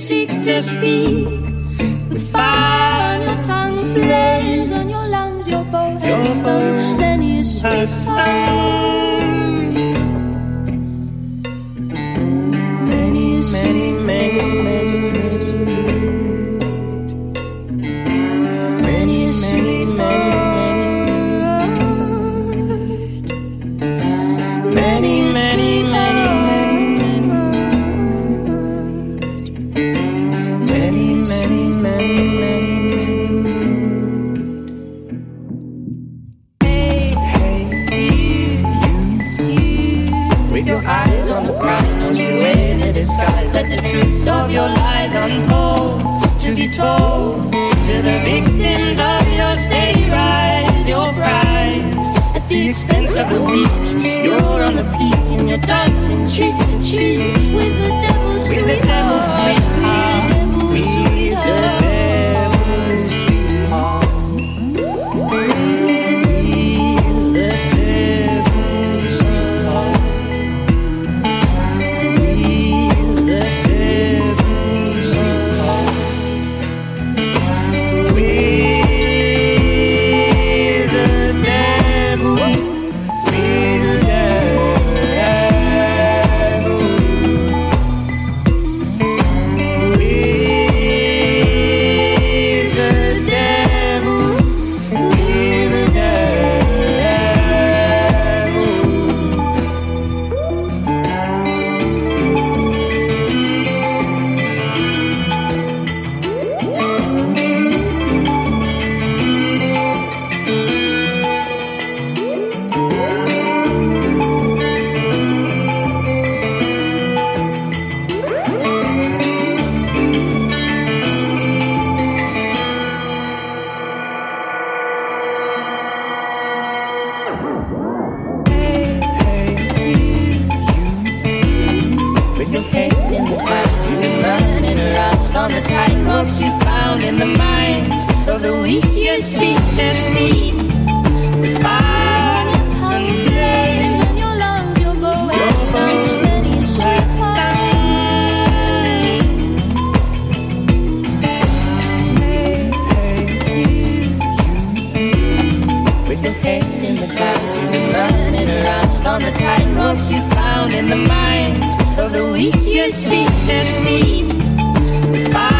seek to speak. With fire on your tongue, flames on your lungs, your bow has stung many a sweet Many a sweet many, many of your lies unfold. To be told to the victims of your state rise your prize at the expense of the weak you're on the peak and you're dancing cheek to cheek with the devil's sweetheart the in the clouds. You've been running around on the tight ropes you found in the minds of the weak. You see just me with fire and tongue flames in your lungs, your bow and stone. Many a sweet With your head in the clouds, you've been running around on the tight ropes you found in the mines of the week, You see, just me with fire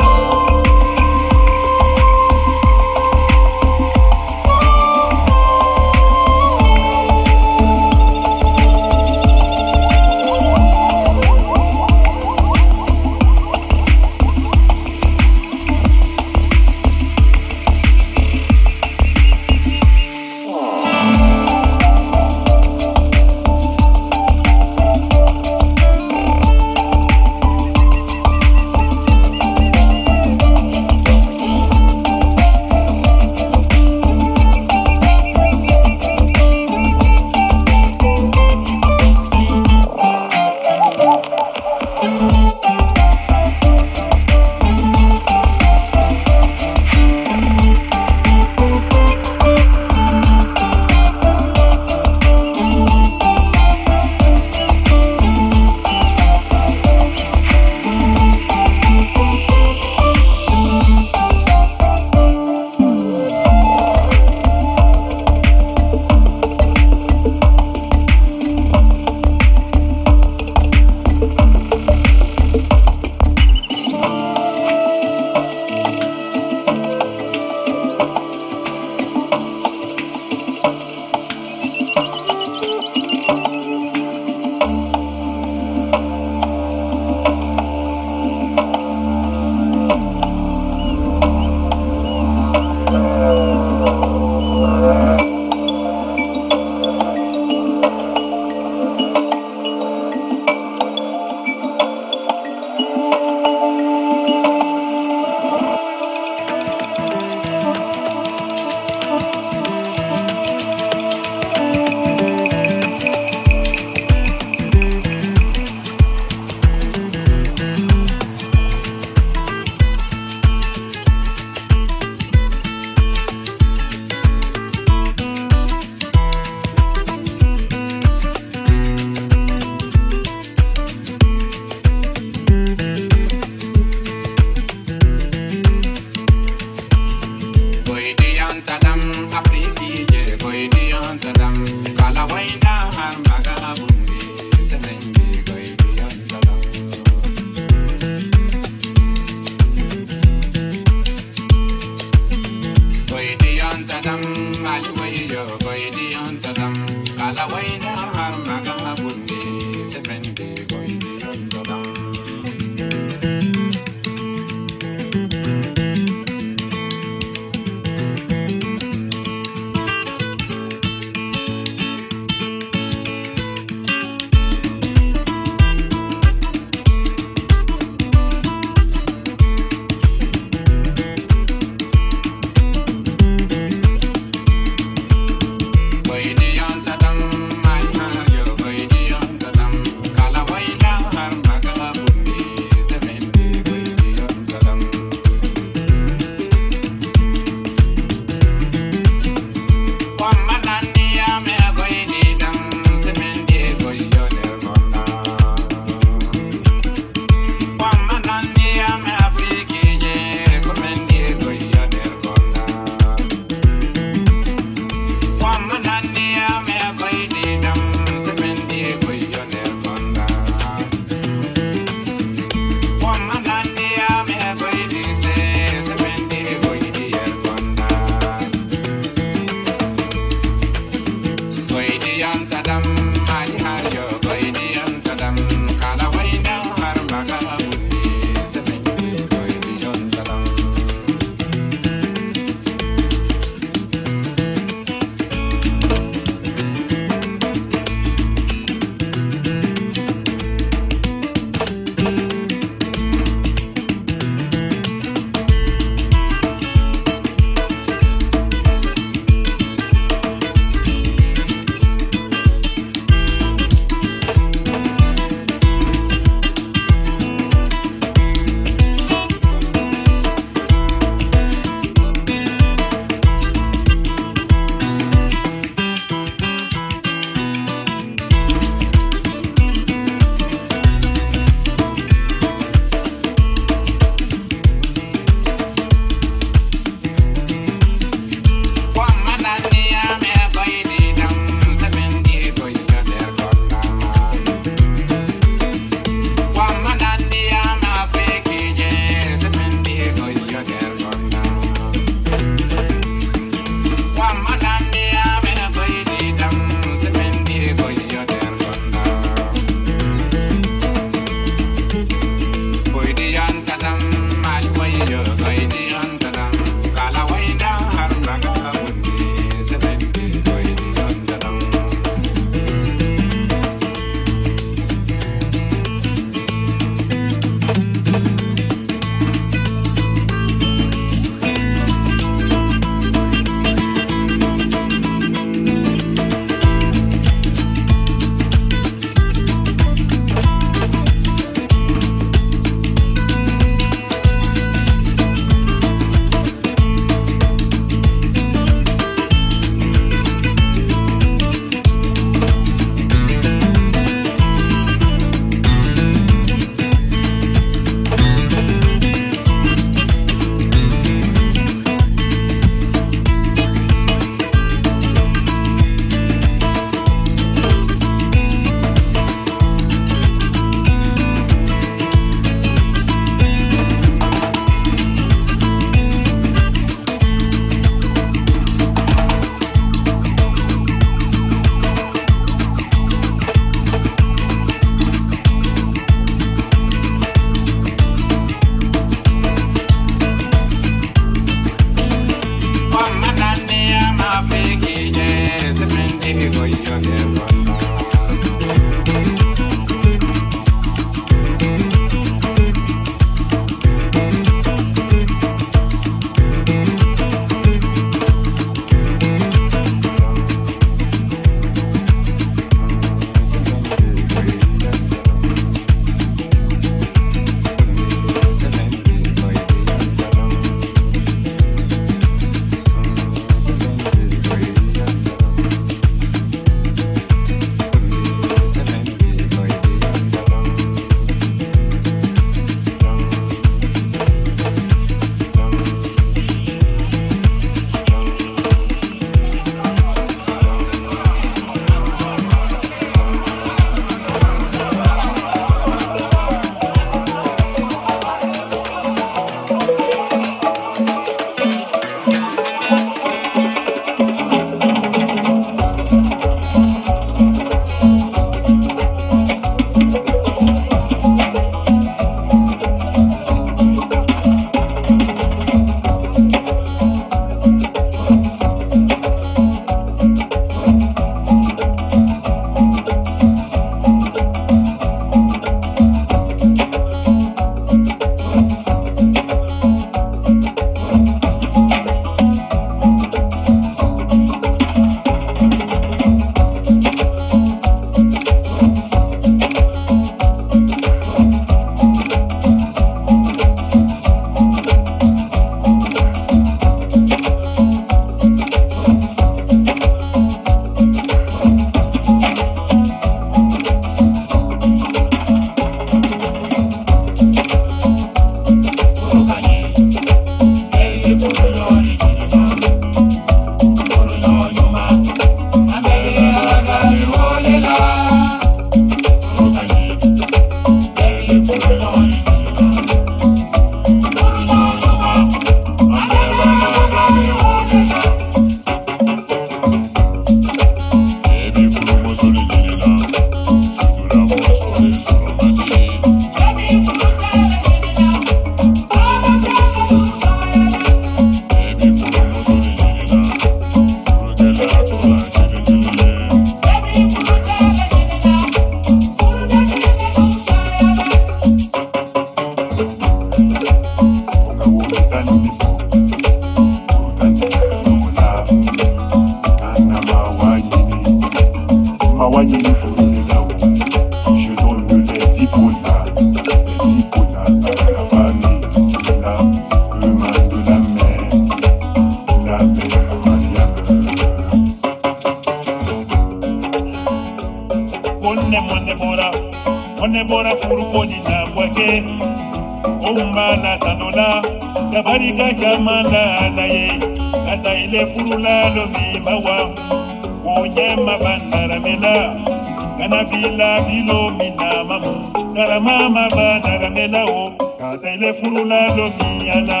la bilo mina mamu dara mama ba dara mela o kata tele furu la lo mi ala.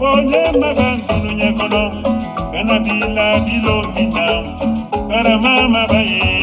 O nye maba ntunu nye kono kana bila bilo mina. Dara mama ba ye.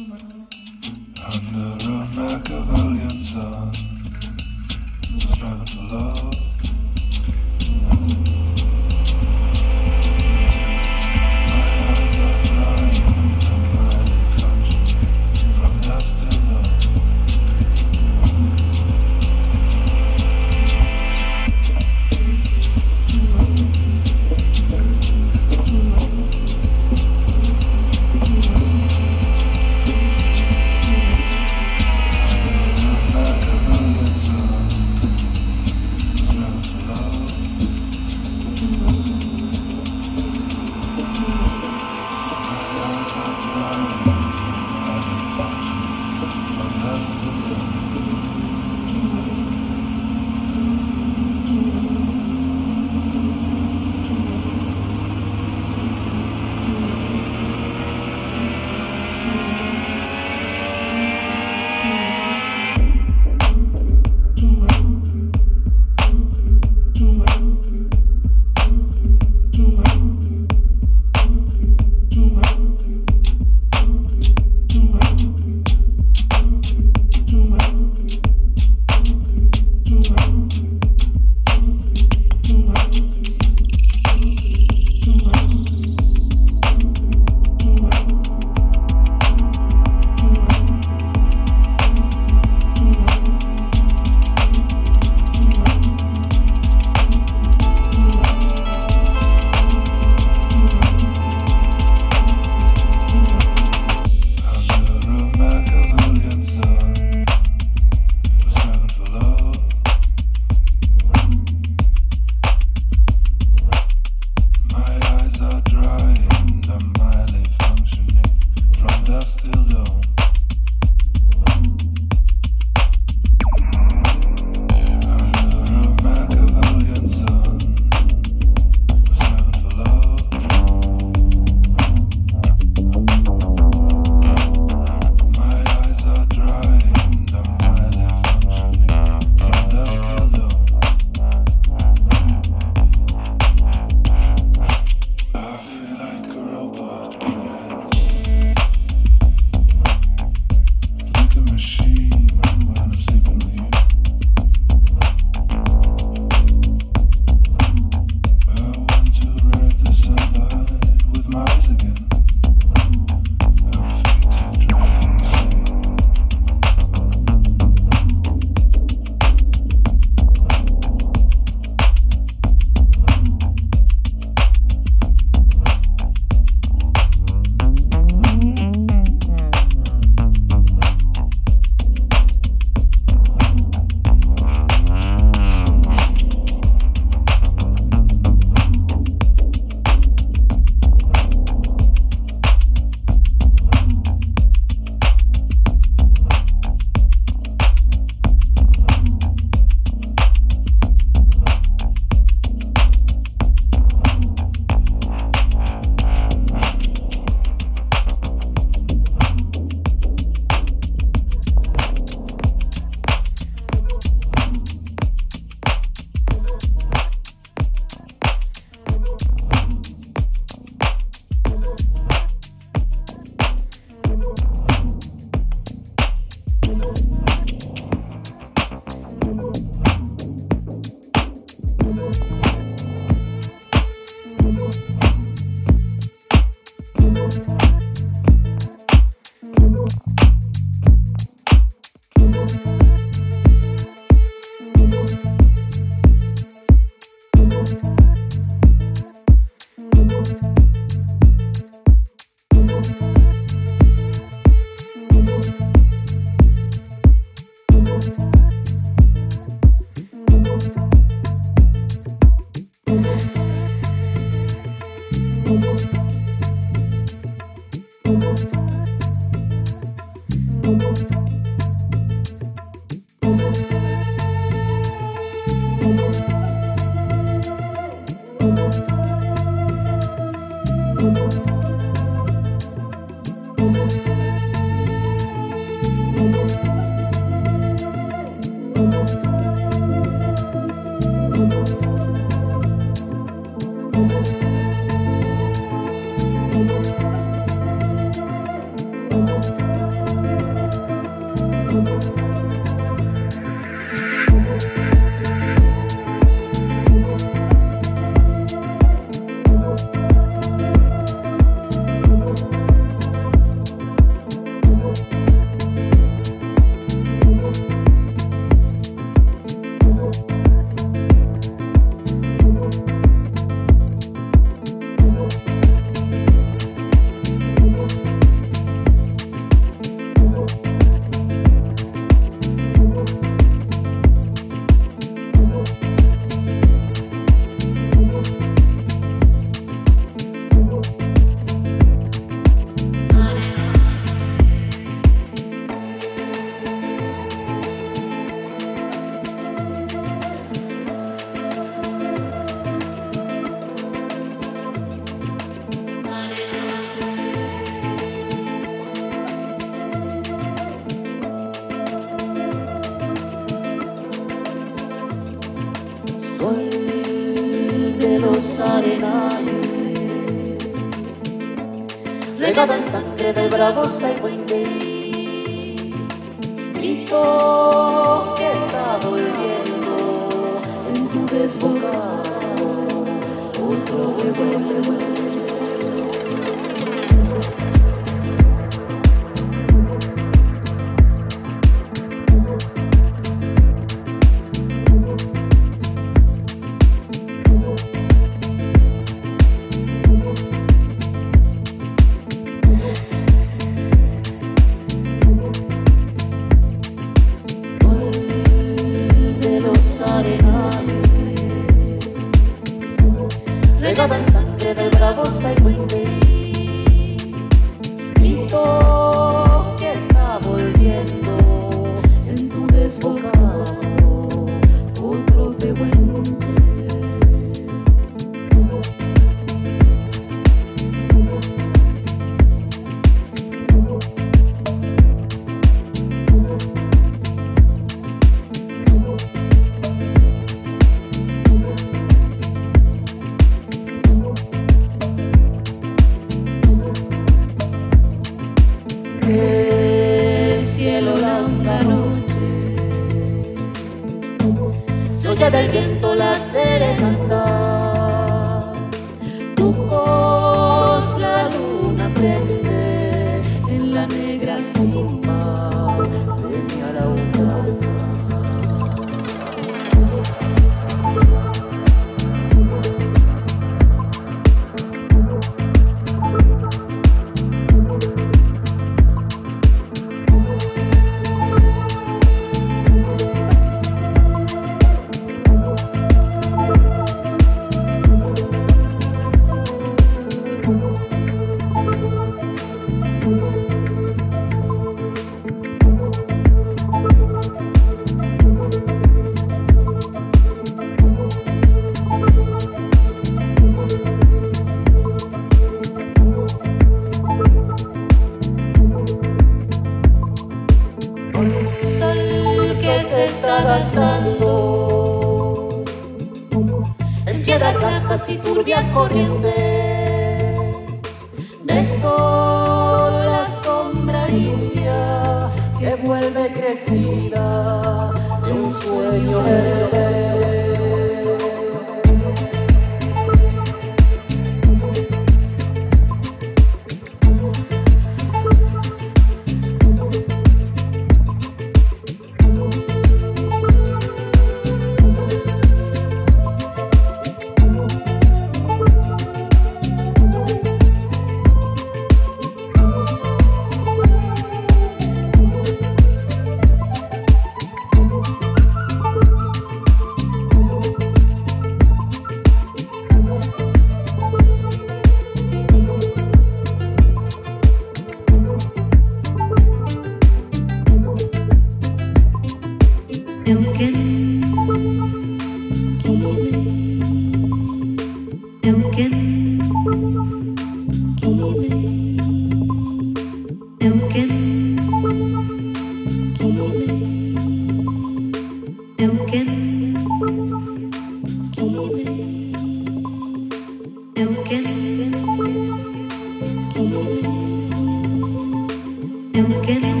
and we're getting